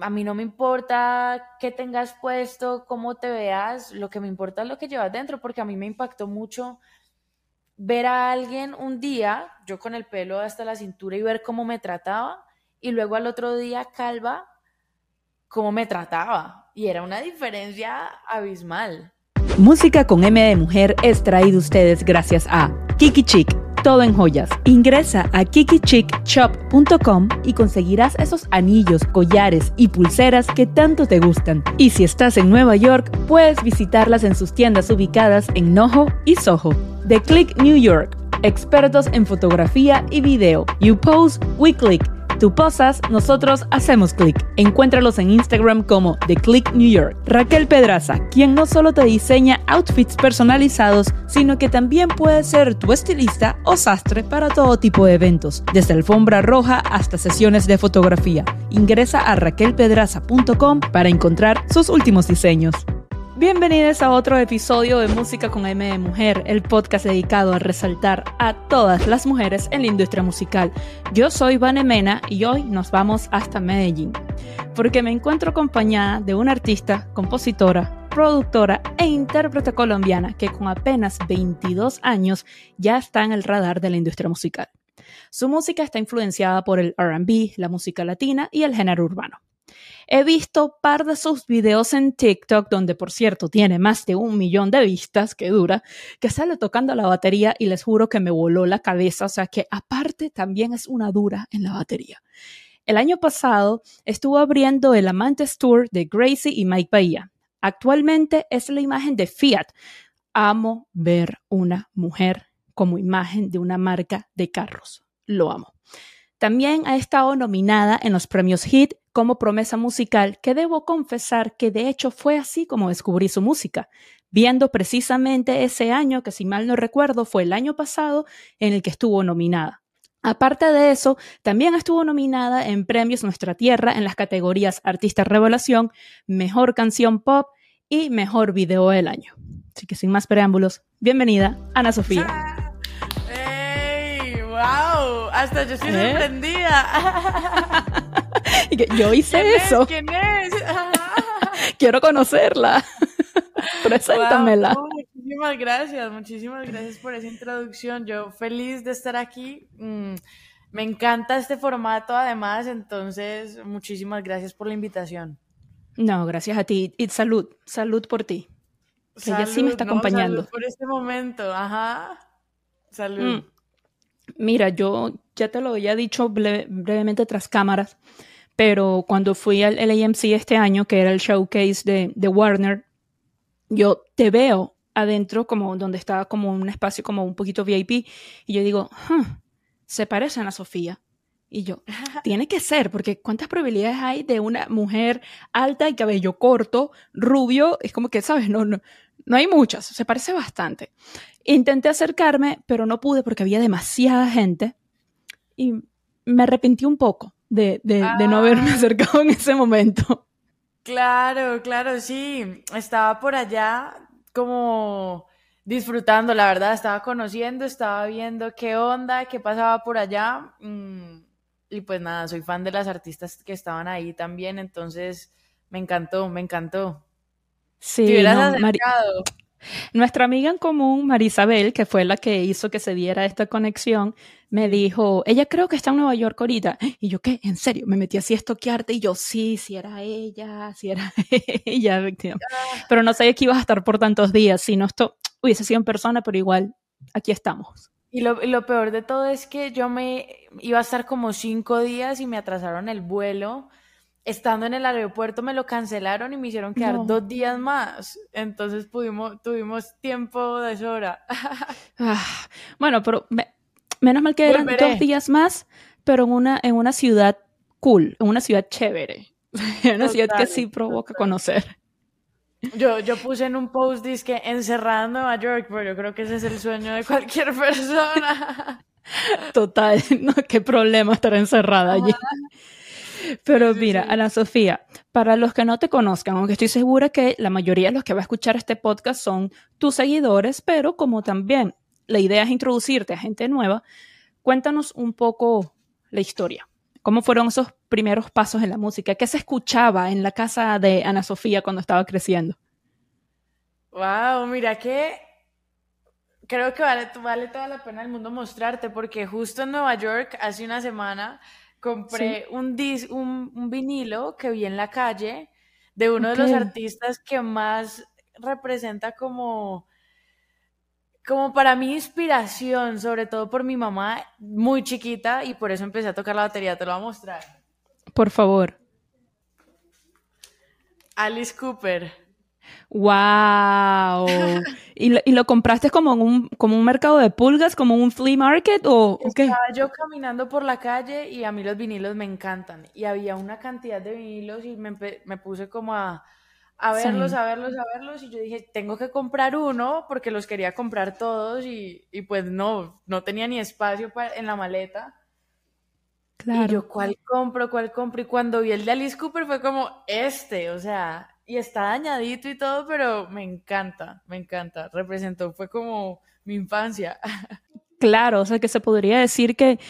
a mí no me importa qué tengas puesto, cómo te veas, lo que me importa es lo que llevas dentro, porque a mí me impactó mucho ver a alguien un día, yo con el pelo hasta la cintura y ver cómo me trataba, y luego al otro día calva, cómo me trataba. Y era una diferencia abismal. Música con M de Mujer es traído ustedes gracias a Kiki Chic todo en joyas. Ingresa a kikichickshop.com y conseguirás esos anillos, collares y pulseras que tanto te gustan. Y si estás en Nueva York, puedes visitarlas en sus tiendas ubicadas en Noho y Soho. The Click New York, expertos en fotografía y video. You pose, we click Tú posas, nosotros hacemos clic. Encuéntralos en Instagram como The Click New York. Raquel Pedraza, quien no solo te diseña outfits personalizados, sino que también puede ser tu estilista o sastre para todo tipo de eventos, desde alfombra roja hasta sesiones de fotografía. Ingresa a raquelpedraza.com para encontrar sus últimos diseños. Bienvenidos a otro episodio de Música con M de Mujer, el podcast dedicado a resaltar a todas las mujeres en la industria musical. Yo soy Vanemena y hoy nos vamos hasta Medellín, porque me encuentro acompañada de una artista, compositora, productora e intérprete colombiana que con apenas 22 años ya está en el radar de la industria musical. Su música está influenciada por el RB, la música latina y el género urbano. He visto par de sus videos en TikTok, donde por cierto tiene más de un millón de vistas, que dura, que sale tocando la batería y les juro que me voló la cabeza, o sea que aparte también es una dura en la batería. El año pasado estuvo abriendo el Amantes Tour de Gracie y Mike Bahía. Actualmente es la imagen de Fiat. Amo ver una mujer como imagen de una marca de carros. Lo amo. También ha estado nominada en los premios Hit como promesa musical, que debo confesar que de hecho fue así como descubrí su música, viendo precisamente ese año, que si mal no recuerdo fue el año pasado, en el que estuvo nominada. Aparte de eso, también estuvo nominada en Premios Nuestra Tierra en las categorías Artista Revelación, Mejor Canción Pop y Mejor Video del Año. Así que sin más preámbulos, bienvenida, Ana Sofía. ¡Wow! Hasta yo estoy ¿Eh? sorprendida. yo hice eso. ¿Quién es? Quiero conocerla. Preséntamela. muchísimas gracias, muchísimas gracias por esa introducción. Yo feliz de estar aquí. Mm, me encanta este formato además, entonces muchísimas gracias por la invitación. No, gracias a ti. Y salud, salud por ti. Ella sí me está acompañando. por este momento, ajá. Salud. Mm. Mira, yo ya te lo había dicho brevemente tras cámaras, pero cuando fui al LAMC este año, que era el showcase de, Warner, yo te veo adentro como donde estaba como un espacio como un poquito VIP y yo digo, se parecen a Sofía. Y yo, tiene que ser, porque ¿cuántas probabilidades hay de una mujer alta y cabello corto, rubio? Es como que, ¿sabes? No, no, no hay muchas, se parece bastante. Intenté acercarme, pero no pude porque había demasiada gente y me arrepentí un poco de, no haberme ah. acercado en ese momento. Claro, claro, sí. Estaba por allá como disfrutando, la verdad, estaba conociendo, estaba viendo qué onda, qué pasaba por allá. Mm, y pues nada, soy fan de las artistas que estaban ahí también, entonces me encantó, me encantó. Sí, no, nuestra amiga en común, Marisabel, que fue la que hizo que se diera esta conexión, me dijo, ella creo que está en Nueva York ahorita. Y yo, ¿qué? ¿En serio? Me metí así a estoquearte y yo, sí, si era ella, si era ella. Ah. Pero no sabía que ibas a estar por tantos días, si no esto hubiese sido en persona, pero igual, aquí estamos. Y lo, lo peor de todo es que yo me iba a estar como cinco días y me atrasaron el vuelo estando en el aeropuerto me lo cancelaron y me hicieron quedar dos días más. Entonces pudimos, tuvimos tiempo de sobra. Ah, bueno, pero menos mal que eran dos días más, pero en una, en una ciudad cool, en una ciudad chévere. En una ciudad que sí provoca conocer. Yo, yo puse en un post disque encerrada en Nueva York, pero yo creo que ese es el sueño de cualquier persona. Total, no, qué problema estar encerrada allí. Pero mira, Ana Sofía, para los que no te conozcan, aunque estoy segura que la mayoría de los que va a escuchar este podcast son tus seguidores, pero como también la idea es introducirte a gente nueva, cuéntanos un poco la historia. ¿Cómo fueron esos primeros pasos en la música? ¿Qué se escuchaba en la casa de Ana Sofía cuando estaba creciendo? Wow, mira que creo que vale, vale toda la pena el mundo mostrarte porque justo en Nueva York hace una semana compré un, un, vinilo que vi en la calle de uno de los artistas que más representa como como para mí inspiración, sobre todo por mi mamá, muy chiquita, y por eso empecé a tocar la batería, te lo voy a mostrar. Por favor. Alice Cooper. ¡Wow! ¿Y lo, compraste como en un, como un mercado de pulgas, como un flea market o Estaba yo caminando por la calle y a mí los vinilos me encantan. Y había una cantidad de vinilos y me, me puse como a, a verlos, a verlos, a verlos, y yo dije, tengo que comprar uno porque los quería comprar todos y, pues no, no tenía ni espacio en la maleta. Claro. Y yo, ¿cuál compro? ¿Cuál compro? Y cuando vi el de Alice Cooper fue como, este, o sea, y está dañadito y todo, pero me encanta, me encanta. Representó, fue como mi infancia. Claro, o sea, que se podría decir que,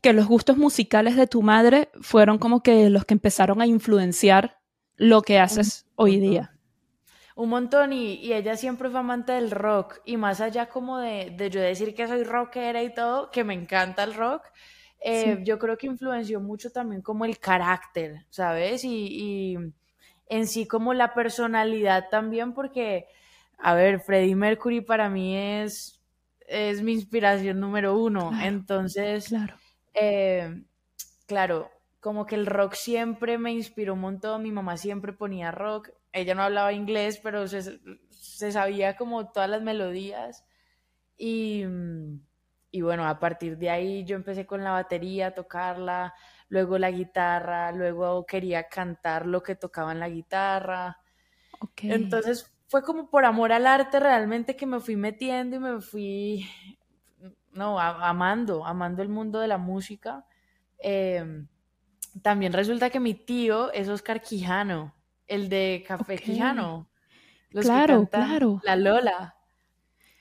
que los gustos musicales de tu madre fueron como que los que empezaron a influenciar lo que haces hoy día. Un montón y, ella siempre fue amante del rock y más allá como de, yo decir que soy rockera y todo, que me encanta el rock, eh, yo creo que influenció mucho también como el carácter, ¿sabes? Y, en sí como la personalidad también porque, a ver, Freddie Mercury para mí es, es mi inspiración número uno, entonces, claro. Eh, claro, como que el rock siempre me inspiró un montón, mi mamá siempre ponía rock, ella no hablaba inglés, pero se, sabía como todas las melodías y, y, bueno, a partir de ahí yo empecé con la batería, a tocarla, luego la guitarra, luego quería cantar lo que tocaba en la guitarra. Entonces fue como por amor al arte realmente que me fui metiendo y me fui, no, amando, amando el mundo de la música. Eh, también resulta que mi tío es Oscar Quijano, el de Café Quijano. claro, claro. La Lola.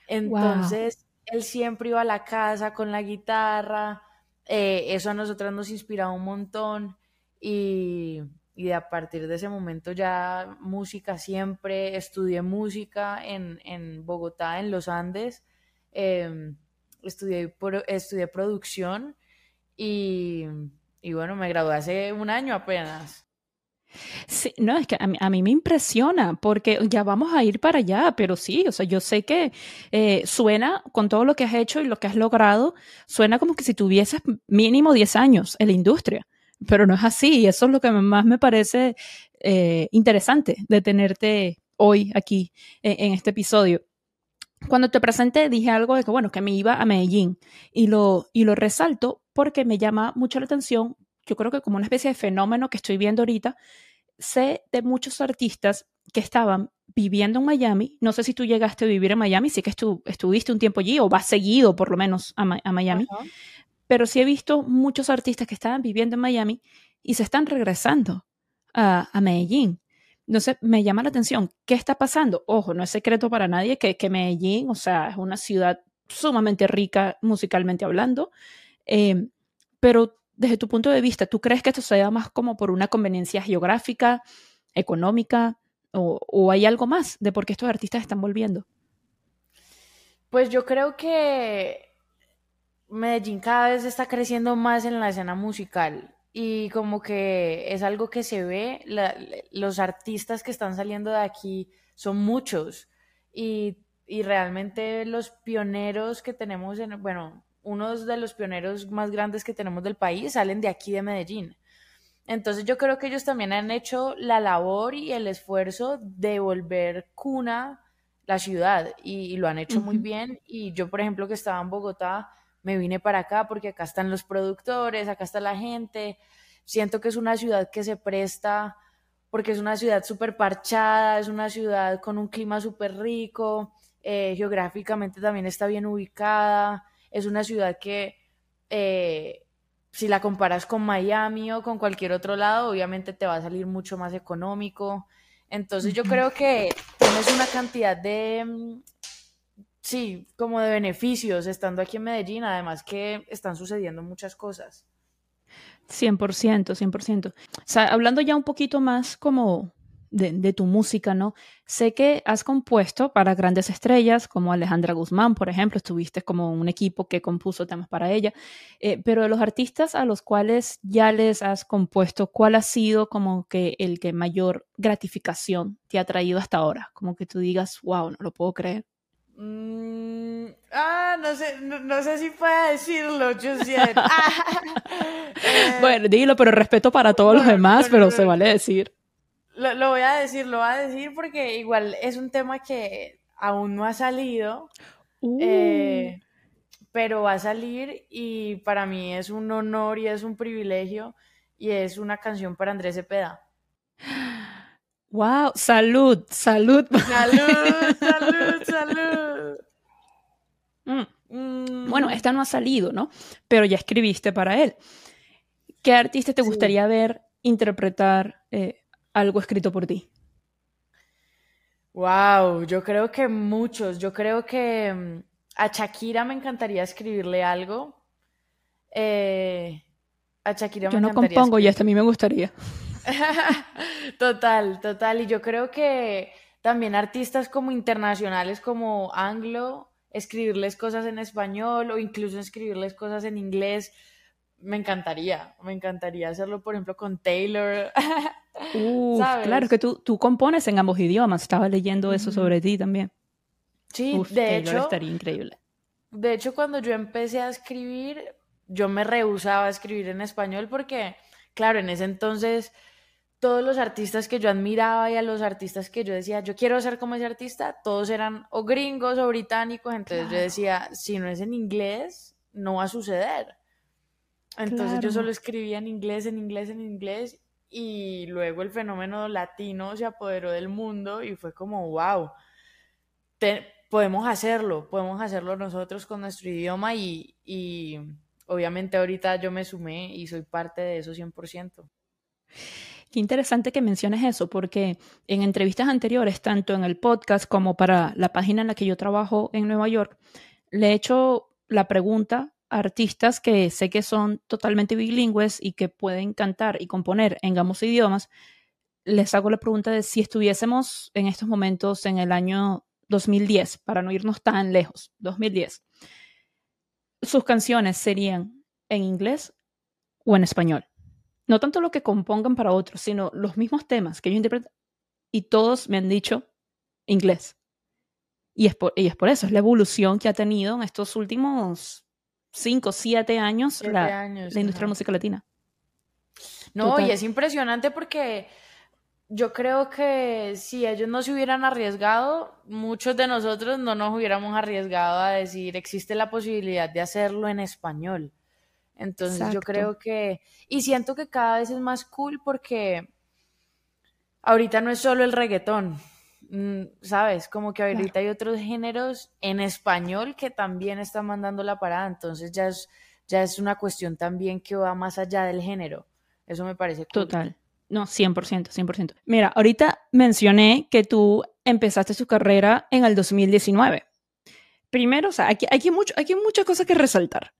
Entonces, él siempre iba a la casa con la guitarra. Eh, eso a nosotras nos inspiraba un montón. Y, y a partir de ese momento ya música siempre. Estudié música en, en Bogotá, en los Andes. Em, estudié, estudié producción y y bueno, me gradué hace un año apenas. Sí, no, es que a mí, me impresiona porque ya vamos a ir para allá, pero sí, o sea, yo sé que eh, suena con todo lo que has hecho y lo que has logrado, suena como que si tuvieses mínimo 10 años en la industria, pero no es así y eso es lo que más me parece eh, interesante de tenerte hoy aquí en, este episodio. Cuando te presenté dije algo de que, bueno, que me iba a Medellín y lo, y lo resalto porque me llama mucho la atención, yo creo que como una especie de fenómeno que estoy viendo ahorita, sé de muchos artistas que estaban viviendo en Miami, no sé si tú llegaste a vivir en Miami, sí que estuviste un tiempo allí o vas seguido por lo menos a, Miami, pero sí he visto muchos artistas que estaban viviendo en Miami y se están regresando a, a Medellín. Entonces, me llama la atención, ¿qué está pasando? Ojo, no es secreto para nadie que, Medellín, o sea, es una ciudad sumamente rica musicalmente hablando, Em, pero desde tu punto de vista, ¿tú crees que esto se da más como por una conveniencia geográfica, económica, o, hay algo más de por qué estos artistas están volviendo? Pues yo creo que Medellín cada vez está creciendo más en la escena musical y como que es algo que se ve, los artistas que están saliendo de aquí son muchos y, y realmente los pioneros que tenemos en, bueno, unos de los pioneros más grandes que tenemos del país salen de aquí de Medellín. Entonces yo creo que ellos también han hecho la labor y el esfuerzo de volver cuna la ciudad y, lo han hecho muy bien. Y yo, por ejemplo, que estaba en Bogotá, me vine para acá porque acá están los productores, acá está la gente. Siento que es una ciudad que se presta porque es una ciudad súper parchada, es una ciudad con un clima súper rico, eh, geográficamente también está bien ubicada es una ciudad que eh, si la comparas con Miami o con cualquier otro lado, obviamente te va a salir mucho más económico. Entonces yo creo que tienes una cantidad de, mm, sí, como de beneficios estando aquí en Medellín, además que están sucediendo muchas cosas. 100%, 100%. O sea, hablando ya un poquito más como de, tu música, ¿no? Sé que has compuesto para grandes estrellas como Alejandra Guzmán, por ejemplo, estuviste como un equipo que compuso temas para ella, eh, pero de los artistas a los cuales ya les has compuesto, ¿cuál ha sido como que el que mayor gratificación te ha traído hasta ahora? Como que tú digas, wow, no lo puedo creer. Mm, ah, no sé, no, sé si pueda decirlo, yo bueno, dilo, pero respeto para todos los demás, pero se vale decir. Lo, voy a decir, lo voy a decir porque igual es un tema que aún no ha salido, eh, uh. pero va a salir y para mí es un honor y es un privilegio y es una canción para Andrés Cepeda. ¡Wow! ¡Salud! ¡Salud! ¡Salud! ¡Salud! ¡Salud! Mm. Mm. Bueno, esta no ha salido, ¿no? Pero ya escribiste para él. ¿Qué artista te gustaría ver interpretar eh, algo escrito por ti? Wow, yo creo que muchos. Yo creo que mm, a Shakira me encantaría escribirle algo. Eh, a Shakira yo no compongo y hasta a mí me gustaría. total, total. Y yo creo que también artistas como internacionales como Anglo, escribirles cosas en español o incluso escribirles cosas en inglés me encantaría, me encantaría hacerlo, por ejemplo, con Taylor. claro, que tú, tú compones en ambos idiomas, estaba leyendo eso sobre ti también. Sí, de hecho. estaría increíble. De hecho, cuando yo empecé a escribir, yo me rehusaba a escribir en español porque, claro, en ese entonces todos los artistas que yo admiraba y a los artistas que yo decía, yo quiero ser como ese artista, todos eran o gringos o británicos, entonces yo decía, si no es en inglés, no va a suceder. Entonces yo solo escribía en inglés, en inglés, en inglés y luego el fenómeno latino se apoderó del mundo y fue como, wow, podemos hacerlo, podemos hacerlo nosotros con nuestro idioma y, y obviamente ahorita yo me sumé y soy parte de eso 100%. Qué interesante que menciones eso, porque en entrevistas anteriores, tanto en el podcast como para la página en la que yo trabajo en Nueva York, le he hecho la pregunta artistas que sé que son totalmente bilingües y que pueden cantar y componer en ambos idiomas, les hago la pregunta de si estuviésemos en estos momentos en el año 2010, para no irnos tan lejos, 2010, sus canciones serían en inglés o en español. No tanto lo que compongan para otros, sino los mismos temas que ellos interpretan. Y todos me han dicho inglés. Y es, por, y es por eso, es la evolución que ha tenido en estos últimos cinco, siete años, la, industria de música latina. No, y es impresionante porque yo creo que si ellos no se hubieran arriesgado, muchos de nosotros no nos hubiéramos arriesgado a decir, existe la posibilidad de hacerlo en español. Entonces yo creo que, y siento que cada vez es más cool porque ahorita no es solo el reggaetón, Mm, ¿sabes? Como que ahorita hay otros géneros en español que también están mandando la parada, entonces ya es, ya es una cuestión también que va más allá del género. Eso me parece total. No, 100%, 100%. Mira, ahorita mencioné que tú empezaste su carrera en el 2019. Primero, o sea, aquí, hay, mucho, hay muchas cosas que resaltar.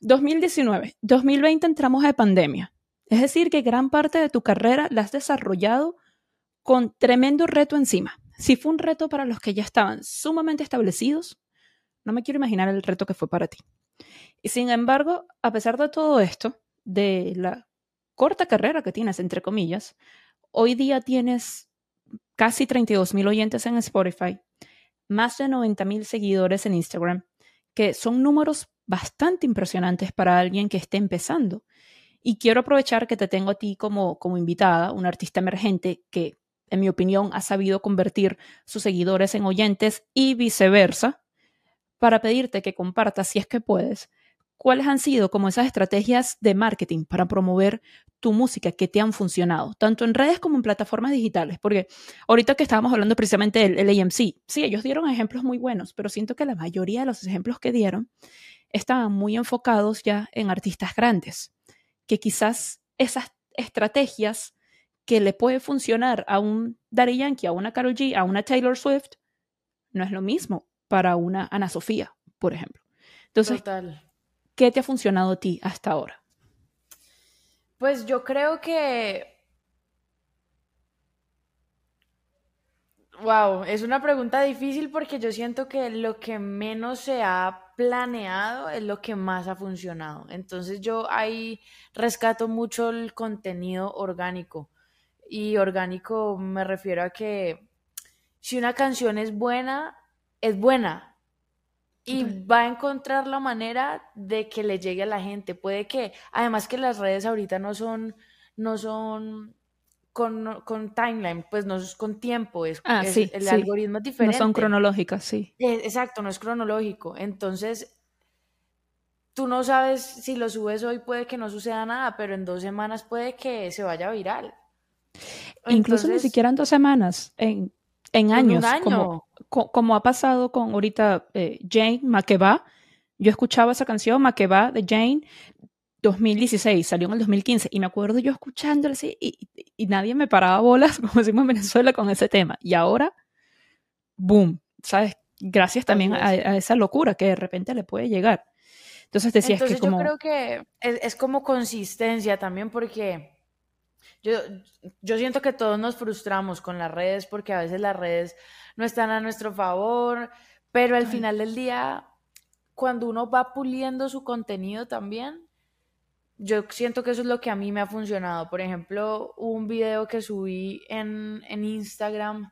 2019, 2020 entramos a pandemia. Es decir, que gran parte de tu carrera la has desarrollado con tremendo reto encima. Si fue un reto para los que ya estaban sumamente establecidos, no me quiero imaginar el reto que fue para ti. Y sin embargo, a pesar de todo esto, de la corta carrera que tienes, entre comillas, hoy día tienes casi 32 mil oyentes en Spotify, más de 90 mil seguidores en Instagram, que son números bastante impresionantes para alguien que esté empezando. Y quiero aprovechar que te tengo a ti como, como invitada, una artista emergente que en mi opinión, ha sabido convertir sus seguidores en oyentes y viceversa, para pedirte que compartas, si es que puedes, cuáles han sido como esas estrategias de marketing para promover tu música que te han funcionado, tanto en redes como en plataformas digitales, porque ahorita que estábamos hablando precisamente del, AMC, sí, ellos dieron ejemplos muy buenos, pero siento que la mayoría de los ejemplos que dieron estaban muy enfocados ya en artistas grandes, que quizás esas estrategias que le puede funcionar a un Daddy Yankee, a una Karol G, a una Taylor Swift, no es lo mismo para una Ana Sofía, por ejemplo. Entonces, ¿qué te ha funcionado a ti hasta ahora? Pues yo creo que Wow, es una pregunta difícil porque yo siento que lo que menos se ha planeado es lo que más ha funcionado. Entonces yo ahí rescato mucho el contenido orgánico. Y orgánico me refiero a que si una canción es buena, es buena. Y va a encontrar la manera de que le llegue a la gente. Puede que, además que las redes ahorita no son, no son con, timeline, pues no es con tiempo, es, ah, el algoritmo es diferente. No son cronológicas, sí. Eh, exacto, no es cronológico. Entonces, tú no sabes si lo subes hoy puede que no suceda nada, pero en dos semanas puede que se vaya viral. Incluso ni siquiera en dos semanas, en, en años, Como, como, ha pasado con ahorita eh, Jane Makeba. Yo escuchaba esa canción, Makeba, de Jane, 2016, salió en el 2015, y me acuerdo yo escuchándolo así, y, y, nadie me paraba bolas, como decimos en Venezuela, con ese tema. Y ahora, boom, ¿sabes? Gracias también a, esa locura que de repente le puede llegar. Entonces decías Entonces, que como... Yo creo que es, como consistencia también porque yo, yo siento que todos nos frustramos con las redes porque a veces las redes no están a nuestro favor, pero al final del día, cuando uno va puliendo su contenido también, yo siento que eso es lo que a mí me ha funcionado. Por ejemplo, un video que subí en, Instagram,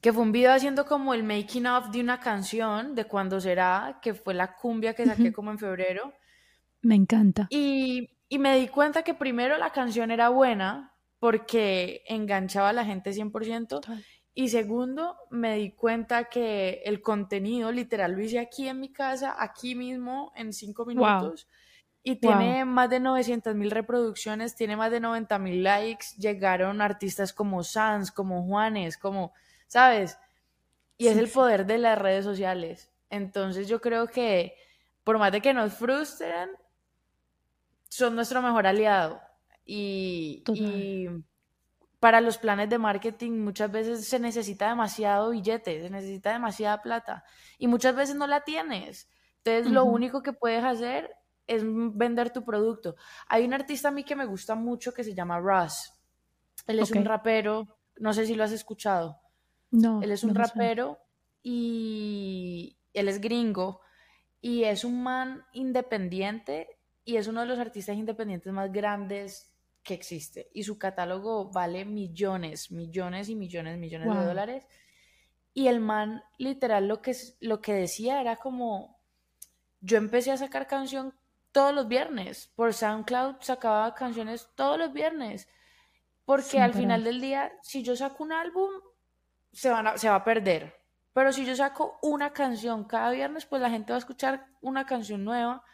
que fue un video haciendo como el making of de una canción, de cuando será, que fue la cumbia que saqué como en febrero. Me encanta. Y, y me di cuenta que primero la canción era buena porque enganchaba a la gente 100%. Y segundo, me di cuenta que el contenido literal lo hice aquí en mi casa, aquí mismo, en cinco minutos. Y tiene más de 900 mil reproducciones, tiene más de 90 mil likes. Llegaron artistas como Sans, como Juanes, como, ¿sabes? Y es el poder de las redes sociales. Entonces yo creo que por más de que nos frustren, son nuestro mejor aliado. Y, y, para los planes de marketing muchas veces se necesita demasiado billete, se necesita demasiada plata. Y muchas veces no la tienes. Entonces lo único que puedes hacer es vender tu producto. Hay un artista a mí que me gusta mucho que se llama Russ. Él es un rapero, no sé si lo has escuchado. No. Él es un rapero y él es gringo y es un man independiente y es uno de los artistas independientes más grandes que existe y su catálogo vale millones, millones y millones, millones de dólares. Y el man literal lo que, lo que decía era como, yo empecé a sacar canción todos los viernes. Por SoundCloud sacaba canciones todos los viernes. Porque al final del día, si yo saco un álbum, se, van se va a perder. Pero si yo saco una canción cada viernes, pues la gente va a escuchar una canción nueva.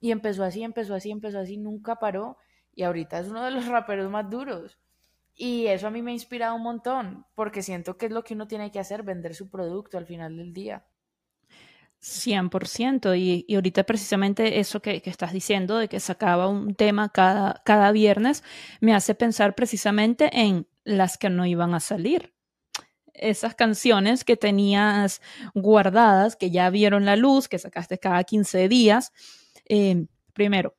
Y empezó así, empezó así, empezó así, nunca paró. Y ahorita es uno de los raperos más duros. Y eso a mí me ha inspirado un montón, porque siento que es lo que uno tiene que hacer, vender su producto al final del día. 100%. Y, y ahorita precisamente eso que, que, estás diciendo, de que sacaba un tema cada, cada viernes, me hace pensar precisamente en las que no iban a salir. Esas canciones que tenías guardadas, que ya vieron la luz, que sacaste cada 15 días. Eh, primero,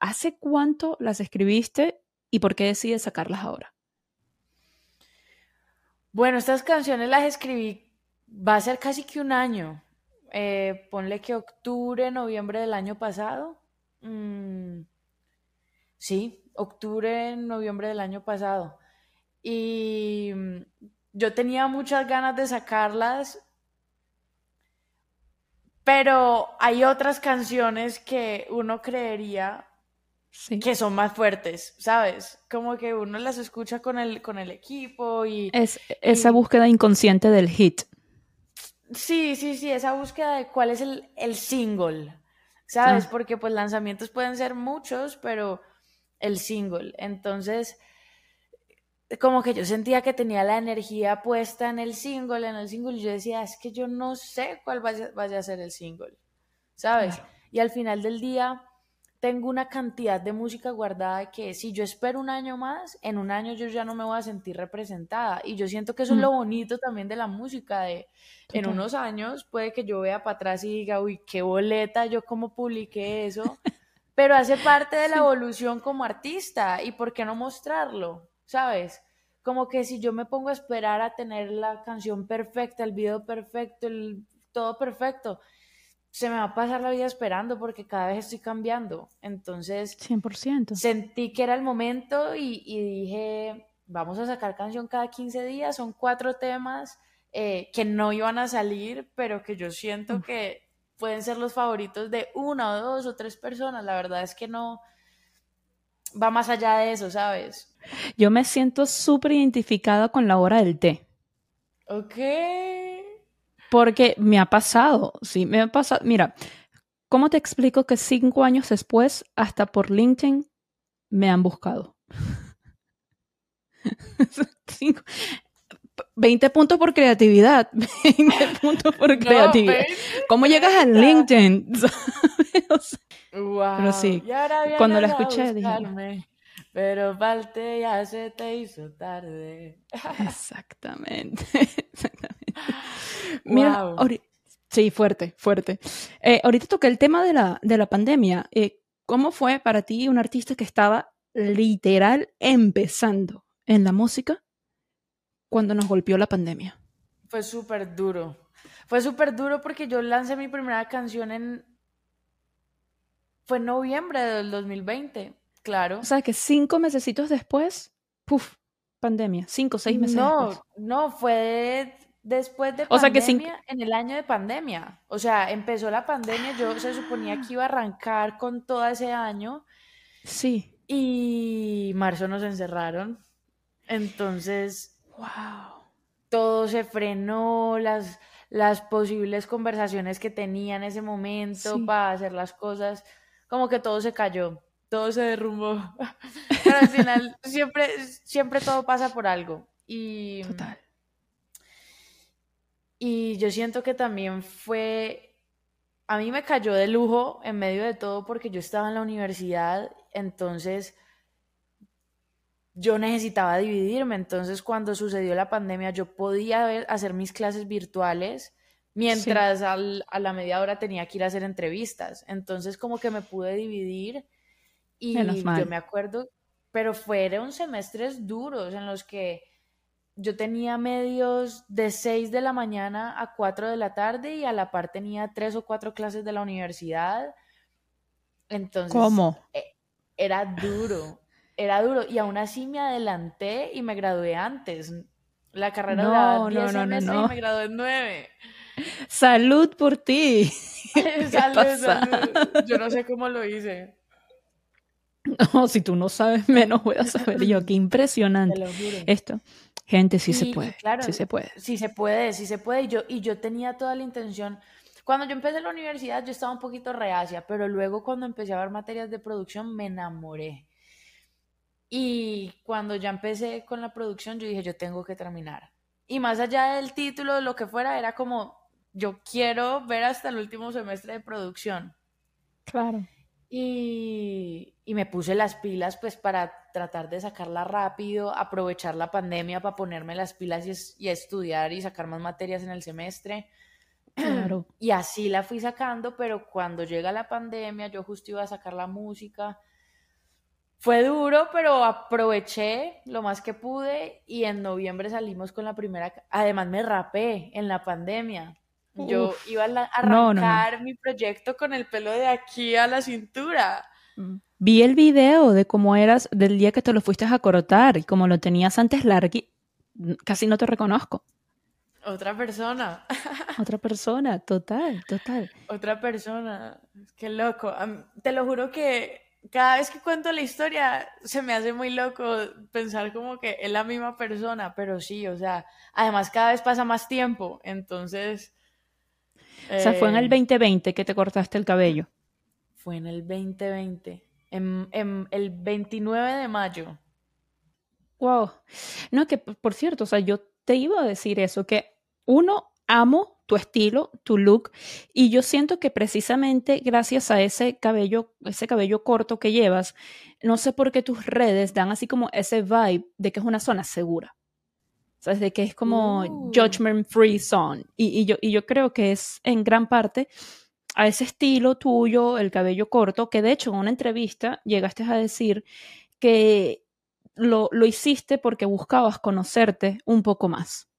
¿hace cuánto las escribiste y por qué decides sacarlas ahora? Bueno, estas canciones las escribí, va a ser casi que un año eh, ponle que octubre, noviembre del año pasado. Mm, sí, octubre, noviembre del año pasado. Y mm, yo tenía muchas ganas de sacarlas, pero hay otras canciones que uno creería que son más fuertes, ¿sabes? Como que uno las escucha con el, con el equipo y... Es esa búsqueda inconsciente del hit. Sí, sí, sí, esa búsqueda de cuál es el, single, ¿sabes? Porque pues lanzamientos pueden ser muchos, pero el single. Entonces, como que yo sentía que tenía la energía puesta en el single, en el single, y yo decía, es que yo no sé cuál vaya, vaya a ser el single, ¿sabes? Y al final del día tengo una cantidad de música guardada que si yo espero un año más, en un año yo ya no me voy a sentir representada. Y yo siento que eso es lo bonito también de la música, de en unos años puede que yo vea para atrás y diga, uy, qué boleta, yo como publiqué eso, pero hace parte de la evolución como artista y por qué no mostrarlo, ¿sabes? Como que si yo me pongo a esperar a tener la canción perfecta, el video perfecto, el todo perfecto, se me va a pasar la vida esperando porque cada vez estoy cambiando. Entonces, 100%. Sentí que era el momento y, dije, vamos a sacar canción cada 15 días, son cuatro temas eh, que no iban a salir, pero que yo siento que pueden ser los favoritos de una o dos o tres personas. La verdad es que no va más allá de eso, ¿sabes? Yo me siento súper identificada con la hora del té. Ok. Porque me ha pasado, sí, me ha pasado. Mira, ¿cómo te explico que cinco años después, hasta por LinkedIn, me han buscado? 20 puntos por creatividad. 20 puntos por creatividad. ¿Cómo llegas a LinkedIn? wow. Pero sí, cuando la escuché dije... Pero parte ya se te hizo tarde. Exactamente. Exactamente. Mira, sí, fuerte, fuerte. Eh, ahorita toqué el tema de la, de la pandemia. Eh, ¿Cómo fue para ti un artista que estaba literal empezando en la música cuando nos golpeó la pandemia? Fue súper duro. Fue súper duro porque yo lancé mi primera canción en... Fue en noviembre del 2020, claro. O sea, que cinco mesecitos después, puf, pandemia. Cinco, seis meses no, No, fue después de pandemia, en el año de pandemia. O sea, empezó la pandemia, yo se suponía que iba a arrancar con todo ese año. Sí. Y marzo nos encerraron. Entonces, wow. Todo se frenó, las, las posibles conversaciones que tenía en ese momento para hacer las cosas, como que todo se cayó, todo se derrumbó. Pero al final siempre, siempre todo pasa por algo. Y, Total. Y yo siento que también fue, a mí me cayó de lujo en medio de todo porque yo estaba en la universidad, entonces yo necesitaba dividirme, entonces cuando sucedió la pandemia yo podía hacer mis clases virtuales mientras a la media hora tenía que ir a hacer entrevistas, entonces como que me pude dividir y yo me acuerdo, pero fueron semestres duros en los que yo tenía medios de 6 de la mañana a 4 de la tarde y a la par tenía tres o cuatro clases de la universidad. Entonces, ¿Cómo? E, era duro, era duro. Y aún así me adelanté y me gradué antes. La carrera duraba 10 no, no, y me gradué en 9. Salud por ti. salud, salud. Yo no sé cómo lo hice. No, si tú no sabes, menos voy a saber yo. Qué impresionante. Te lo juro. Esto. Gente, sí, se puede. Claro, sí se puede. Sí se puede, sí se puede. Y yo, y yo tenía toda la intención. Cuando yo empecé la universidad, yo estaba un poquito reacia, pero luego cuando empecé a ver materias de producción, me enamoré. Y cuando ya empecé con la producción, yo dije, yo tengo que terminar. Y más allá del título, lo que fuera, era como, yo quiero ver hasta el último semestre de producción. Claro. Y, me puse las pilas pues para tratar de sacarla rápido, aprovechar la pandemia para ponerme las pilas y, estudiar y sacar más materias en el semestre. Claro. Y así la fui sacando, pero cuando llega la pandemia, yo justo iba a sacar la música. Fue duro, pero aproveché lo más que pude y en noviembre salimos con la primera. Además, me rapé en la pandemia. Yo iba a arrancar mi proyecto con el pelo de aquí a la cintura. Mm. Vi el video de cómo eras del día que te lo fuiste a cortar y como lo tenías antes largo, casi no te reconozco. Otra persona. Otra persona, total, total. Otra persona. Qué loco. Te lo juro que cada vez que cuento la historia se me hace muy loco pensar como que es la misma persona, pero sí, o sea, además cada vez pasa más tiempo, entonces o sea, fue en el 2020 eh, que te cortaste el cabello. Fue en el 2020, en, el 29 de mayo. Wow. No, que por cierto, o sea, yo te iba a decir eso, que uno, amo tu estilo, tu look, y yo siento que precisamente gracias a ese cabello, ese cabello corto que llevas, no sé por qué tus redes dan así como ese vibe de que es una zona segura. ¿Sabes? De que es como uh. judgment free zone. Y, yo, y yo creo que es en gran parte a ese estilo tuyo, el cabello corto, que de hecho en una entrevista llegaste a decir que lo, lo hiciste porque buscabas conocerte un poco más.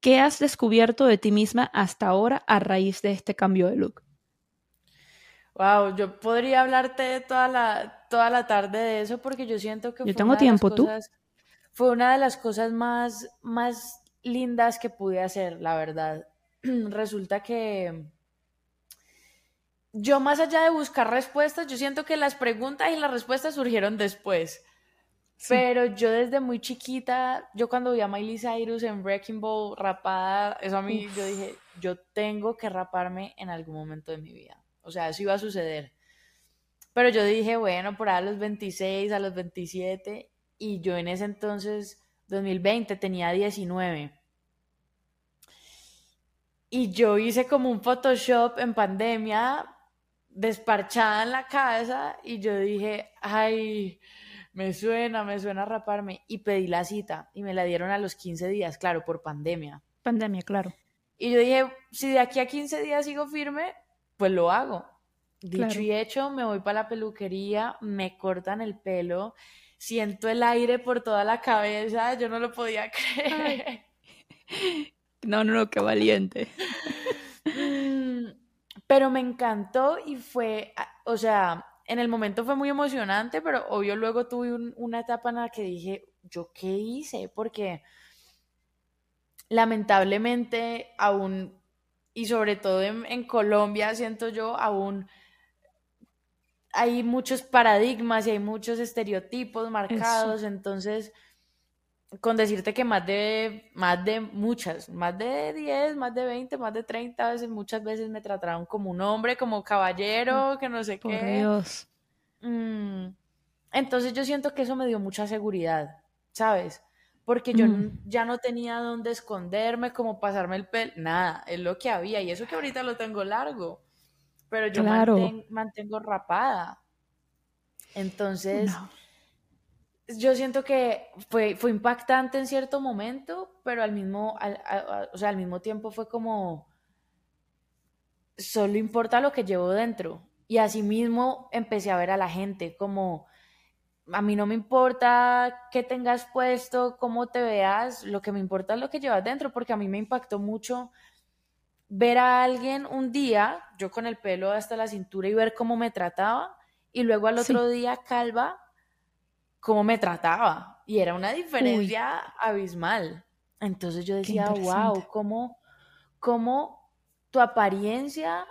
¿Qué has descubierto de ti misma hasta ahora a raíz de este cambio de look? Wow, yo podría hablarte toda la, toda la tarde de eso porque yo siento que yo tengo tiempo, ¿tú? Fue una de las cosas más, más lindas que pude hacer, la verdad. Resulta que yo más allá de buscar respuestas, yo siento que las preguntas y las respuestas surgieron después. Pero yo desde muy chiquita, yo cuando vi a Miley Cyrus en Wrecking Ball rapada, eso a mí, yo dije, yo tengo que raparme en algún momento de mi vida. O sea, eso iba a suceder. Pero yo dije, bueno, por ahí a los 26, a los 27, y yo en ese entonces, 2020, tenía 19. Y yo hice como un Photoshop en pandemia, desparchada en la casa, y yo dije, ay, me suena, me suena raparme. Y pedí la cita y me la dieron a los 15 días, claro, por pandemia. Pandemia, claro. Y yo dije, si de aquí a 15 días sigo firme, pues lo hago. Dicho y hecho, me voy para la peluquería, me cortan el pelo, siento el aire por toda la cabeza, yo no lo podía creer. No, no, no, qué valiente. Mm, pero me encantó y fue, o sea, en el momento fue muy emocionante, pero obvio luego tuve una etapa en la que dije, ¿yo qué hice? Porque lamentablemente aún, y sobre todo en, Colombia, siento yo, aún hay muchos paradigmas y hay muchos estereotipos marcados, entonces con decirte que más de, más de muchas, más de 10, más de 20, más de 30 veces, muchas veces me trataron como un hombre, como caballero, que no sé Por qué. Dios. Mm, entonces yo siento que eso me dio mucha seguridad, ¿sabes? Porque yo mm. ya no tenía dónde esconderme, como pasarme el pelo, nada, es lo que había, y eso que ahorita lo tengo largo, pero yo mantengo rapada. Entonces yo siento que fue, fue impactante en cierto momento, pero al mismo, o sea, al mismo tiempo fue como, solo importa lo que llevo dentro. Y así mismo empecé a ver a la gente como, a mí no me importa qué tengas puesto, cómo te veas, lo que me importa es lo que llevas dentro, porque a mí me impactó mucho ver a alguien un día, yo con el pelo hasta la cintura y ver cómo me trataba, y luego al otro día calva cómo me trataba. Y era una diferencia abismal. Entonces yo decía, wow, ¿cómo, cómo tu apariencia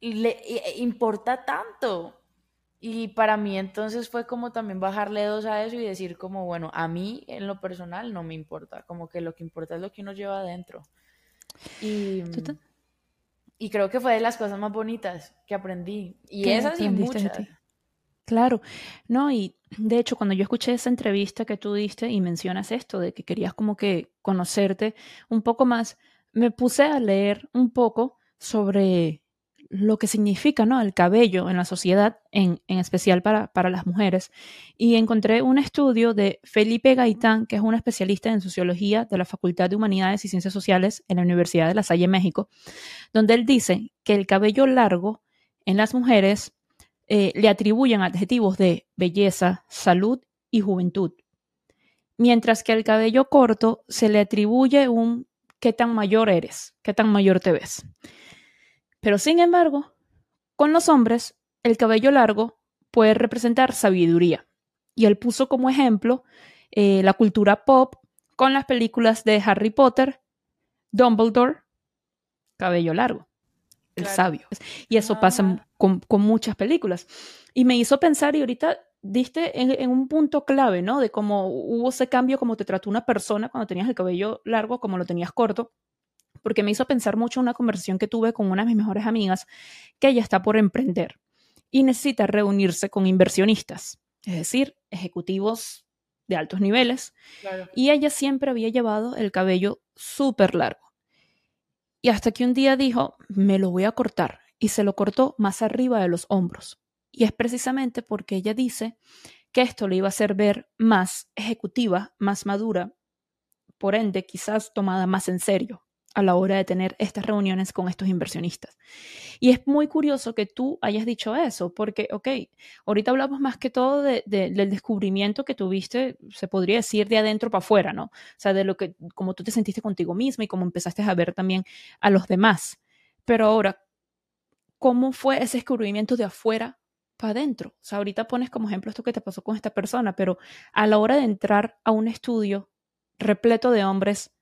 le e, importa tanto. Y para mí entonces fue como también bajarle dos a eso y decir como, bueno, a mí en lo personal no me importa, como que lo que importa es lo que uno lleva adentro. Y, y creo que fue de las cosas más bonitas que aprendí. Y esas y muchas. Claro, no, y de hecho cuando yo escuché esa entrevista que tú diste y mencionas esto de que querías como que conocerte un poco más, me puse a leer un poco sobre lo que significa ¿no? el cabello en la sociedad, en, en especial para, para, las mujeres. Y encontré un estudio de Felipe Gaitán, que es un especialista en sociología de la Facultad de Humanidades y Ciencias Sociales en la Universidad de La Salle, México, donde él dice que el cabello largo en las mujeres eh, le atribuyen adjetivos de belleza, salud y juventud, mientras que al cabello corto se le atribuye un qué tan mayor eres, qué tan mayor te ves. Pero sin embargo, con los hombres, el cabello largo puede representar sabiduría. Y él puso como ejemplo eh, la cultura pop con las películas de Harry Potter, Dumbledore, cabello largo el sabio. Y eso pasa con, muchas películas. Y me hizo pensar, y ahorita diste en, un punto clave, ¿no? De cómo hubo ese cambio, cómo te trató una persona cuando tenías el cabello largo, como lo tenías corto, porque me hizo pensar mucho una conversación que tuve con una de mis mejores amigas, que ella está por emprender y necesita reunirse con inversionistas, es decir, ejecutivos de altos niveles. Y ella siempre había llevado el cabello súper largo. Y hasta que un día dijo, me lo voy a cortar. Y se lo cortó más arriba de los hombros. Y es precisamente porque ella dice que esto le iba a hacer ver más ejecutiva, más madura, por ende quizás tomada más en serio a la hora de tener estas reuniones con estos inversionistas. Y es muy curioso que tú hayas dicho eso, porque, ok, ahorita hablamos más que todo del descubrimiento que tuviste, se podría decir, de adentro para afuera, ¿no? O sea, de lo que, como tú te sentiste contigo misma y cómo empezaste a ver también a los demás. Pero ahora, ¿cómo fue ese descubrimiento de afuera para adentro? O sea, ahorita pones como ejemplo esto que te pasó con esta persona, pero a la hora de entrar a un estudio repleto de hombres,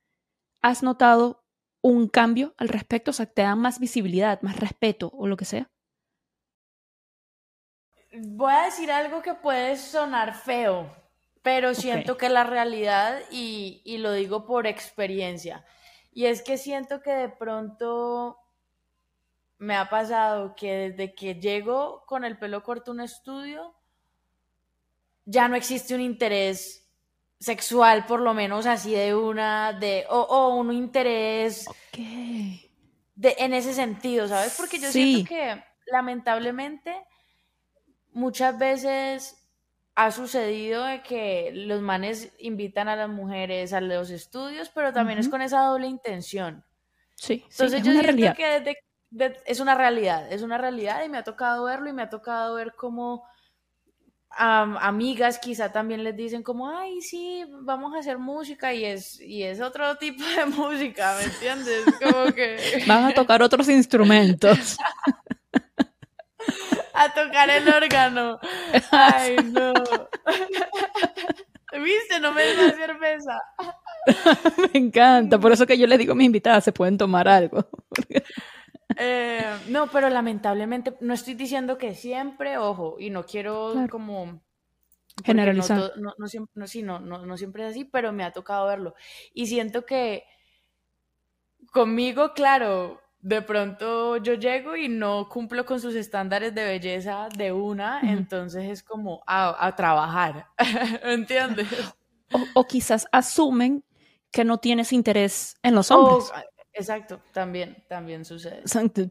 ¿has notado un cambio al respecto? O sea, te dan más visibilidad, más respeto o lo que sea. Voy a decir algo que puede sonar feo, pero siento que es la realidad y, y lo digo por experiencia. Y es que siento que de pronto me ha pasado que desde que llego con el pelo corto a un estudio, ya no existe un interés sexual, por lo menos así de una, de, o, un interés de, en ese sentido, ¿sabes? Porque yo siento que lamentablemente muchas veces ha sucedido de que los manes invitan a las mujeres a los estudios, pero también es con esa doble intención. Sí, Entonces yo siento que es una realidad, es una realidad y me ha tocado verlo y me ha tocado ver cómo amigas quizá también les dicen como, ay, sí, vamos a hacer música y es, y es otro tipo de música, ¿me entiendes? Como que... Van a tocar otros instrumentos. a tocar el órgano. Ay, no. ¿Viste? No me da cerveza. me encanta, por eso que yo les digo a mis invitadas, se pueden tomar algo. Eh, no, pero lamentablemente no estoy diciendo que siempre, ojo, y no quiero como generalizar. No, no, no, no, siempre es así, pero me ha tocado verlo. Y siento que conmigo, claro, de pronto yo llego y no cumplo con sus estándares de belleza de una, entonces es como a, trabajar, ¿entiendes? O, quizás asumen que no tienes interés en los hombres. Exacto, también, también sucede.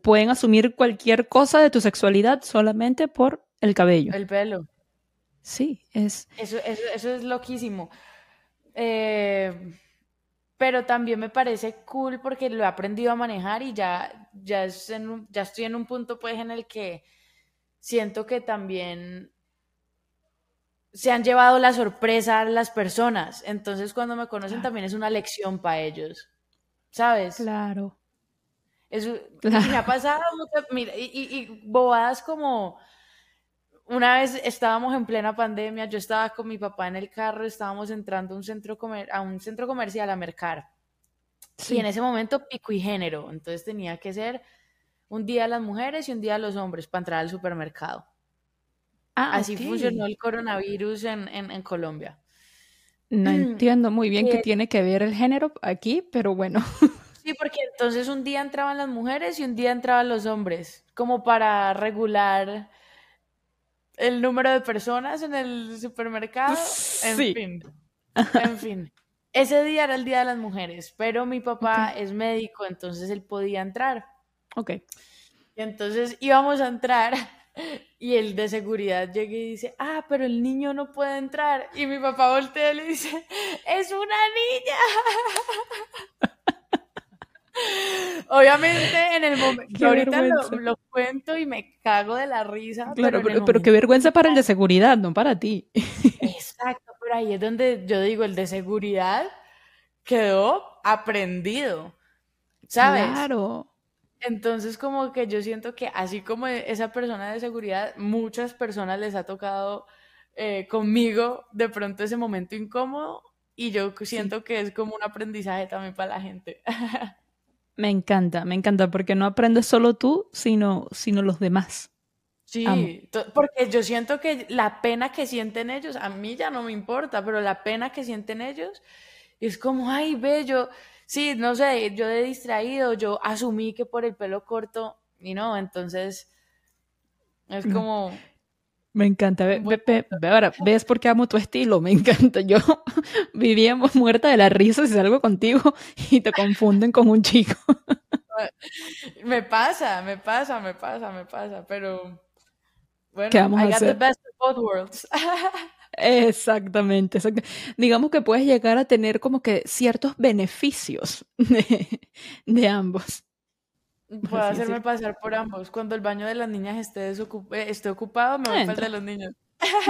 pueden asumir cualquier cosa de tu sexualidad solamente por el cabello. El pelo. Sí, es... Eso, eso, es loquísimo. Eh, pero también me parece cool porque lo he aprendido a manejar y ya, ya, ya estoy en un punto pues en el que siento que también se han llevado la sorpresa a las personas. Entonces cuando me conocen también es una lección para ellos. ¿Sabes? Claro. Eso, me ha pasado, mira, y, y, bobadas como una vez estábamos en plena pandemia, yo estaba con mi papá en el carro, estábamos entrando a un centro, comer, a un centro comercial a mercar. Y en ese momento pico y género, entonces tenía que ser un día a las mujeres y un día a los hombres para entrar al supermercado. Ah, Así funcionó el coronavirus en, en, en Colombia. No entiendo muy bien qué tiene que ver el género aquí, pero bueno. Sí, porque entonces un día entraban las mujeres y un día entraban los hombres, como para regular el número de personas en el supermercado. En fin. En fin. Ese día era el día de las mujeres, pero mi papá es médico, entonces él podía entrar. Ok. Y entonces íbamos a entrar y el de seguridad llega y dice, ah, pero el niño no puede entrar. Y mi papá voltea y le dice, es una niña. Obviamente en el momento, ahorita lo, cuento y me cago de la risa. Claro, pero, qué vergüenza para el de seguridad, no para ti. Exacto, pero ahí es donde yo digo, el de seguridad quedó aprendido, ¿sabes? Claro. Entonces, como que yo siento que así como esa persona de seguridad, muchas personas les ha tocado eh, conmigo de pronto ese momento incómodo y yo siento que es como un aprendizaje también para la gente. Me encanta, me encanta, porque no aprendes solo tú, sino, sino los demás. Sí, porque yo siento que la pena que sienten ellos, a mí ya no me importa, pero la pena que sienten ellos es como, ay, ve, yo, sí, no sé, yo de distraído, yo asumí que por el pelo corto y no, entonces es mm. como... Me encanta, ve, ahora, ¿ves por qué amo tu estilo? Me encanta, yo vivíamos muerta de la risa si salgo contigo y te confunden con un chico. me pasa, me pasa, me pasa, me pasa, pero bueno, ¿Qué vamos I got the best of both worlds. Exactamente, Digamos que puedes llegar a tener como que ciertos beneficios de, ambos. Puedo hacerme pasar por ambos. Cuando el baño de las niñas esté, esté ocupado, me voy a el de los niños.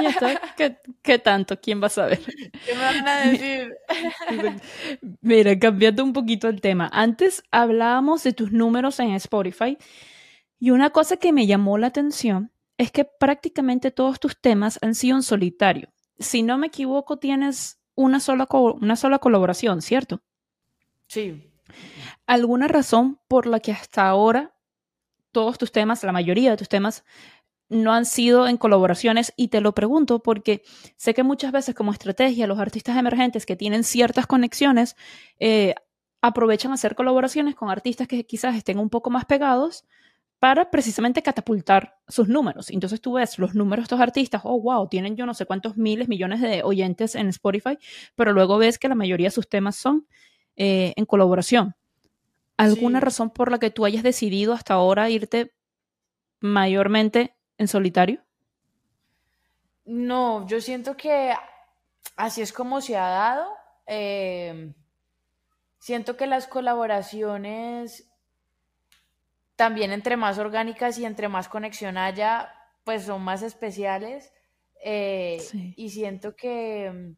Está. ¿Qué, tanto? ¿Quién va a saber? ¿Qué me van a decir? Mira, cambiando un poquito el tema. Antes hablábamos de tus números en Spotify y una cosa que me llamó la atención es que prácticamente todos tus temas han sido en solitario. Si no me equivoco, tienes una sola, una sola colaboración, ¿cierto? Sí. ¿Alguna razón por la que hasta ahora todos tus temas, la mayoría de tus temas, no han sido en colaboraciones y te lo pregunto porque sé que muchas veces como estrategia los artistas emergentes que tienen ciertas conexiones eh, aprovechan hacer colaboraciones con artistas que quizás estén un poco más pegados para precisamente catapultar sus números. Entonces tú ves los números de estos artistas, oh, wow, tienen yo no sé cuántos miles, millones de oyentes en Spotify, pero luego ves que la mayoría de sus temas son eh, en colaboración. ¿Alguna razón por la que tú hayas decidido hasta ahora irte mayormente en solitario? No, yo siento que así es como se ha dado. Eh, siento que las colaboraciones también entre más orgánicas y entre más conexión haya, pues son más especiales. Eh, y siento que mm,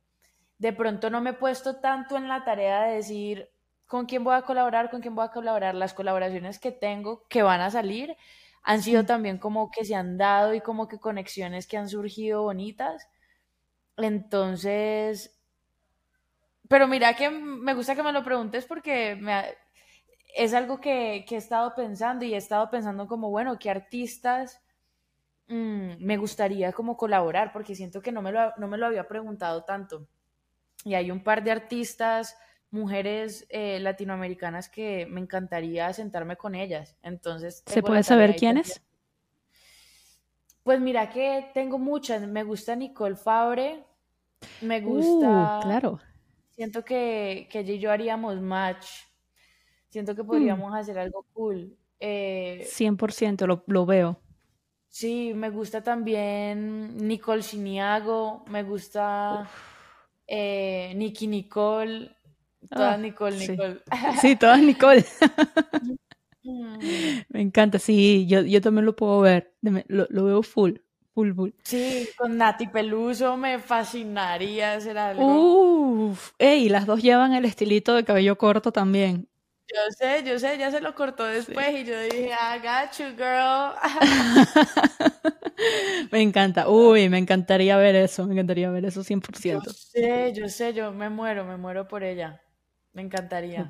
de pronto no me he puesto tanto en la tarea de decir con quién voy a colaborar, con quién voy a colaborar. Las colaboraciones que tengo que van a salir han sido también como que se han dado y como que conexiones que han surgido bonitas. Entonces, pero mira que me gusta que me lo preguntes porque me, es algo que, he estado pensando y he estado pensando como, bueno, ¿qué artistas mm, me gustaría como colaborar? Porque siento que no me, lo, no me lo había preguntado tanto. Y hay un par de artistas, mujeres eh, latinoamericanas que me encantaría sentarme con ellas. Entonces... ¿Se puede saber quiénes? Pues mira que tengo muchas. Me gusta Nicole Fabre. Me gusta... Uh, claro. Siento que, que y yo haríamos match. Siento que mm. podríamos hacer algo cool. 100% eh, lo, lo, veo. Sí, me gusta también Nicole Siniago, me gusta eh, Nicky Nicole, todas ah, Nicole, Nicole. Sí, todas Nicole. Me encanta, sí, yo, yo también lo puedo ver, lo, lo veo full. Full, full. Sí, con Nati Peluso me fascinaría hacer algo. Uf, ey, las dos llevan el estilito de cabello corto también. Yo sé, yo sé, ya se lo cortó después y yo dije, I got you, girl. me encanta, uy, me encantaría ver eso, me encantaría ver eso 100%. Yo sé, yo sé, yo me muero, me muero por ella. Me encantaría.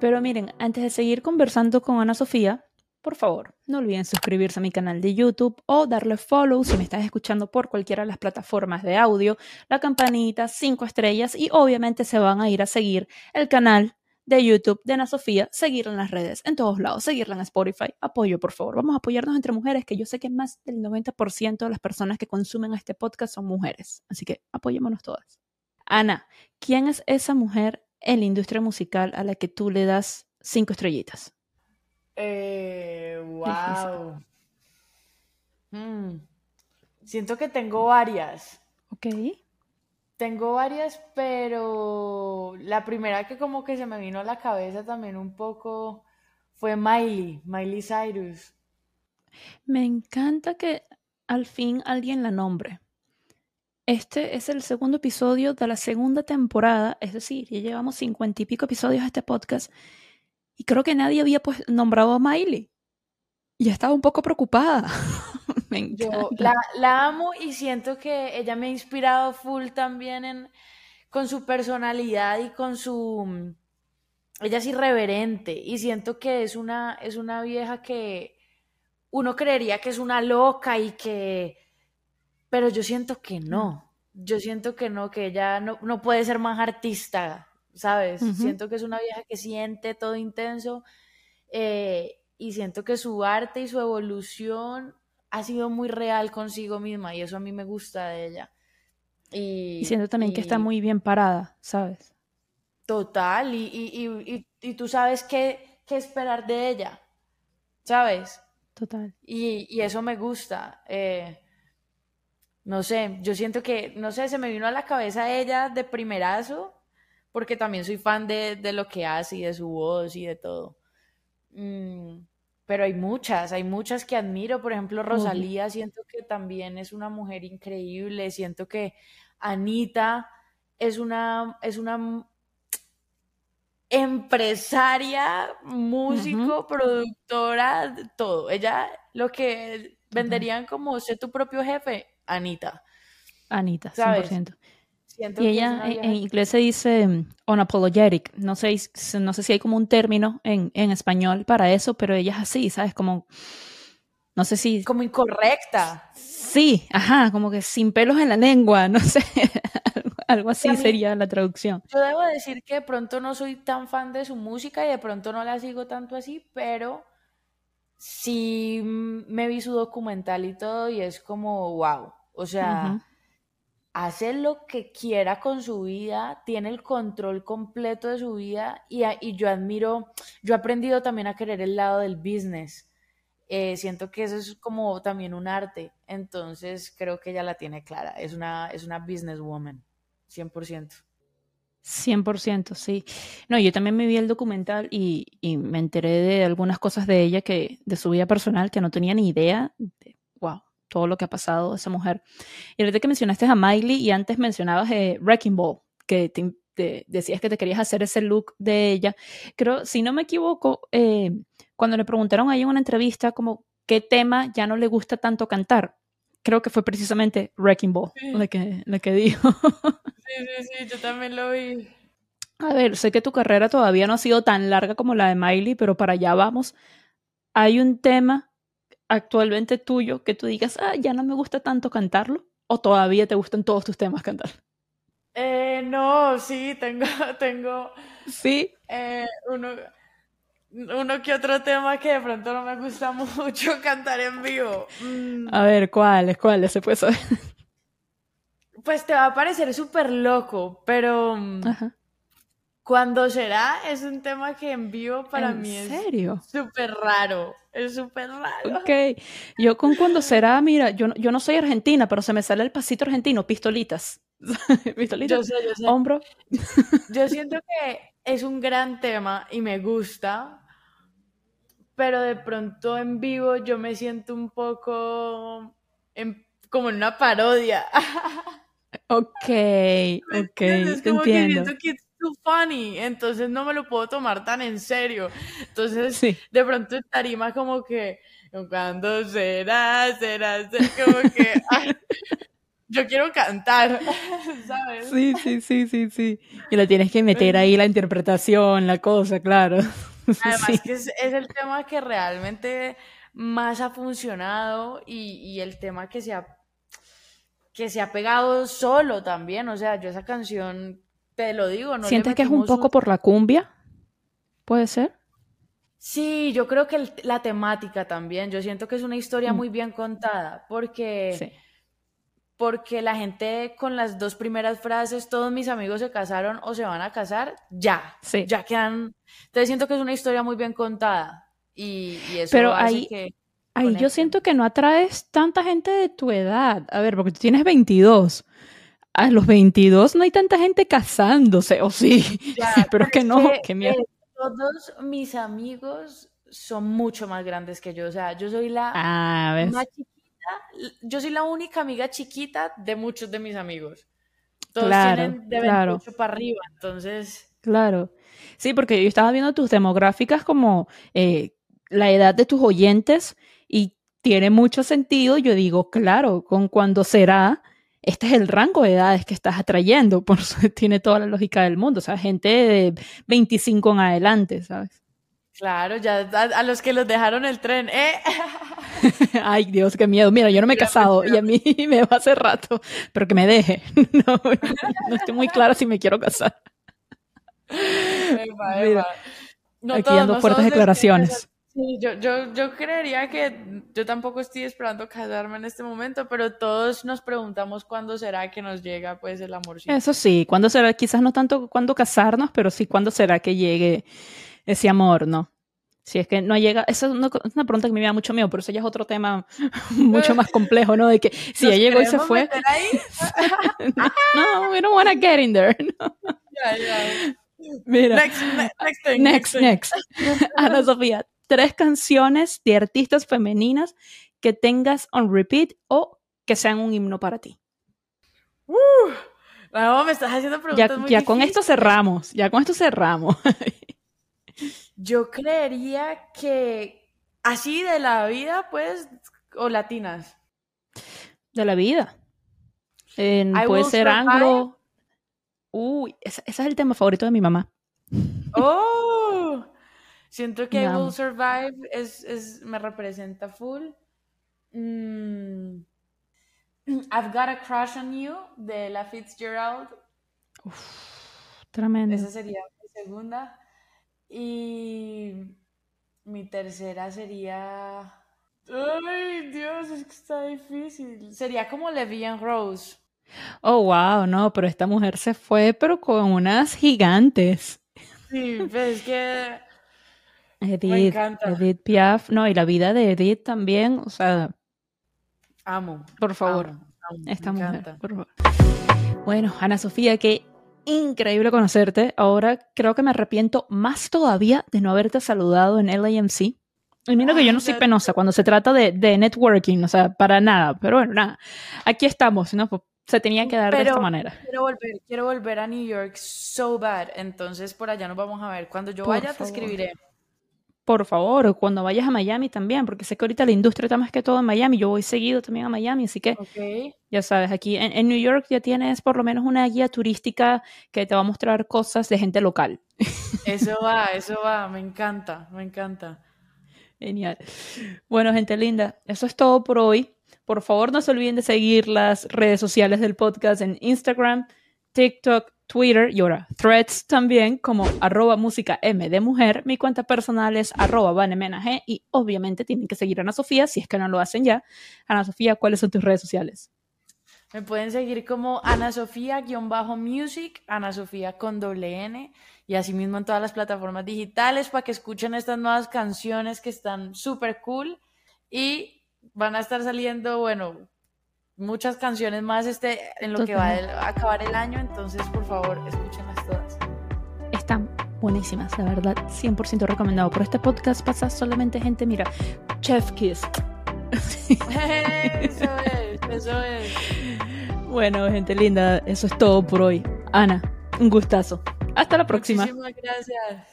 Pero miren, antes de seguir conversando con Ana Sofía, por favor, no olviden suscribirse a mi canal de YouTube o darle follow si me estás escuchando por cualquiera de las plataformas de audio, la campanita, cinco estrellas y obviamente se van a ir a seguir el canal de YouTube de Ana Sofía, seguirla en las redes, en todos lados, seguirla en Spotify. Apoyo, por favor. Vamos a apoyarnos entre mujeres, que yo sé que más del 90% de las personas que consumen este podcast son mujeres. Así que apoyémonos todas. Ana, ¿quién es esa mujer en la industria musical a la que tú le das cinco estrellitas? Eh, wow. Hmm. Siento que tengo varias. Ok. Tengo varias, pero la primera que como que se me vino a la cabeza también un poco fue Miley, Miley Cyrus. Me encanta que al fin alguien la nombre. Este es el segundo episodio de la segunda temporada, es decir, ya llevamos cincuenta y pico episodios de este podcast y creo que nadie había pues, nombrado a Miley. Y estaba un poco preocupada. Yo la, amo y siento que ella me ha inspirado full también en, con su personalidad y con su... Ella es irreverente y siento que es una, es una vieja que uno creería que es una loca y que... Pero yo siento que no. Yo siento que no, que ella no, no puede ser más artista, ¿sabes? Siento que es una vieja que siente todo intenso eh, y siento que su arte y su evolución ha sido muy real consigo misma y eso a mí me gusta de ella. Y, siento también que está muy bien parada, ¿sabes? Total, y, tú sabes qué, esperar de ella, ¿sabes? Total. Y, eso me gusta. Eh, no sé, yo siento que, no sé, se me vino a la cabeza ella de primerazo, porque también soy fan de, de lo que hace y de su voz y de todo. Mm, pero hay muchas, hay muchas que admiro. Por ejemplo, Rosalía, siento que también es una mujer increíble. Siento que Anita es una, es una empresaria, músico, productora, todo. Ella lo que venderían como ser tu propio jefe, Anita. Anita, 100% y ella en, inglés se dice mm, unapologetic. No sé, no sé si hay como un término en, en español para eso, pero ella es así, ¿sabes? Como, no sé si... Como incorrecta. Sí, ajá, como que sin pelos en la lengua, no sé. Algo así sería la traducción. Yo debo decir que de pronto no soy tan fan de su música y de pronto no la sigo tanto así, pero sí me vi su documental y todo y es como, wow. O sea, hace lo que quiera con su vida, tiene el control completo de su vida y, y yo admiro, yo he aprendido también a querer el lado del business. Eh, siento que eso es como también un arte, entonces creo que ella la tiene clara, es una, es una businesswoman, 100%. 100%, sí. No, yo también me vi el documental y, y, me enteré de algunas cosas de ella, que de su vida personal, que no tenía ni idea. De, wow, todo lo que ha pasado esa mujer. Y ahorita que mencionaste a Miley y antes mencionabas eh, Wrecking Ball, que te, decías que te querías hacer ese look de ella. Creo, si no me equivoco, eh, cuando le preguntaron ahí en una entrevista como qué tema ya no le gusta tanto cantar, creo que fue precisamente Wrecking Ball lo, que, lo que dijo. Sí, sí, sí, yo también lo vi. A ver, sé que tu carrera todavía no ha sido tan larga como la de Miley, pero para allá vamos. Hay un tema actualmente tuyo que tú digas, ah, ya no me gusta tanto cantarlo? ¿O todavía te gustan todos tus temas cantar? Eh, no, sí, tengo, tengo. Sí. Eh, uno, uno que otro tema que de pronto no me gusta mucho cantar en vivo. Mm. A ver, ¿cuáles? ¿Cuáles se puede saber? Pues te va a parecer súper loco, pero. Mm, Ajá. Cuando será es un tema que en vivo para mí es súper raro. Es súper raro. Ok. Yo con cuando será, mira, yo, yo no soy argentina, pero se me sale el pasito argentino, pistolitas. pistolitas. Yo sé, yo sé. Hombro. yo siento que es un gran tema y me gusta, pero de pronto en vivo yo me siento un poco como en una parodia. ok, ok, te entiendo too funny, entonces no me lo puedo tomar tan en serio. Entonces, de pronto en tarima como que, cuando será, será, como que, yo quiero cantar, ¿sabes? Sí, sí, sí, sí, sí. Y la tienes que meter ahí la interpretación, la cosa, claro. Además que es, el tema que realmente más ha funcionado y, y el tema que se ha que se ha pegado solo también, o sea, yo esa canción te lo digo, no ¿Sientes que es un poco por la cumbia? ¿Puede ser? Sí, yo creo que la temática también. Yo siento que es una historia mm. muy bien contada porque, porque la gente con las dos primeras frases, todos mis amigos se casaron o se van a casar, ya, sí. ya quedan. Entonces siento que es una historia muy bien contada y, eso Pero ahí, que ahí yo siento que no atraes tanta gente de tu edad. A ver, porque tú tienes 22 a los 22 no hay tanta gente casándose, o sí, pero es que no, que, miedo. todos mis amigos son mucho más grandes que yo, o sea, yo soy la ah, más chiquita, yo soy la única amiga chiquita de muchos de mis amigos. Todos tienen de 28 para arriba, entonces... Claro. Sí, porque yo estaba viendo tus demográficas como eh, la edad de tus oyentes y tiene mucho sentido. Yo digo, claro, con cuando será este es el rango de edades que estás atrayendo, por eso tiene toda la lógica del mundo, o sea, gente de 25 en adelante, ¿sabes? Claro, ya a, los que los dejaron el tren, ¿eh? Ay, Dios, qué miedo. Mira, yo no me he casado y a mí me va hace rato, pero que me deje. No, no estoy muy clara si me quiero casar. Mira, aquí dando fuertes declaraciones. Sí, yo, yo, yo creería que yo tampoco estoy esperando casarme en este momento, pero todos nos preguntamos cuándo será que nos llega pues el amor. Eso sí, cuándo será, quizás no tanto cuándo casarnos, pero sí cuándo será que llegue ese amor, ¿no? Si es que no llega, esa es una, pregunta que me da mucho miedo, pero eso ya es otro tema mucho más complejo, ¿no? De que si ya llegó y se fue. no, we don't want to get in there. No. Yeah, yeah. Mira. Next, ne- next thing. Next, next. Ana Sofía, tres canciones de artistas femeninas que tengas on repeat o que sean un himno para ti. Uh, no, me estás haciendo Ya, preguntas muy ya con esto cerramos, ya con esto cerramos. Yo creería que así de la vida, pues, o latinas. De la vida. En- puede ser anglo. Uy, ese, ese es el tema favorito de mi mamá. Oh, siento que I. Will Survive es, es, me representa full. Mm, I've Got a Crush on You de la Fitzgerald. Tremendo. Esa sería mi segunda. Y mi tercera sería. Ay, Dios, es que está difícil. Sería como Levian Rose. Oh, wow, no, pero esta mujer se fue, pero con unas gigantes. Sí, pues es que. Edith, encanta. Edith Piaf, no, y la vida de Edith también, o sea, Amo. por favor, amo, amo, esta me mujer, encanta. por favor. Bueno, Ana Sofía, qué increíble conocerte. Ahora creo que me arrepiento más todavía de no haberte saludado en LAMC. Y mira que yo no soy penosa cuando se trata de, de networking, o sea, para nada, pero bueno, nada, aquí estamos, ¿no? Pues se tenía que dar de esta manera. Quiero volver, quiero volver a New York so bad. Entonces por allá nos vamos a ver. Cuando yo Por vaya te escribiré. Por favor, cuando vayas a Miami también, porque sé que ahorita la industria está más que todo en Miami, yo voy seguido también a Miami, así que. Ya sabes, aquí en, en New York ya tienes por lo menos una guía turística que te va a mostrar cosas de gente local. Eso va, eso va. Me encanta, me encanta. Genial. Bueno, gente linda, eso es todo por hoy. Por favor, no se olviden de seguir las redes sociales del podcast en Instagram, TikTok, Twitter y ahora Threads también como arroba música M de mujer. Mi cuenta personal es arroba vanemenag y obviamente tienen que seguir a Ana Sofía si es que no lo hacen ya. Ana Sofía, ¿cuáles son tus redes sociales? Me pueden seguir como Ana Sofía-music, Ana Sofía con doble N, y asimismo en todas las plataformas digitales para que escuchen estas nuevas canciones que están súper cool y van a estar saliendo, bueno, muchas canciones más este en lo que va a acabar el año, entonces por favor, escúchenlas todas. Están buenísimas, la verdad, 100% recomendado. Por este podcast pasa solamente gente, mira, Chef Kiss. Eso es, eso es. Bueno, gente linda, eso es todo por hoy. Ana, un gustazo. Hasta la próxima. Muchísimas gracias.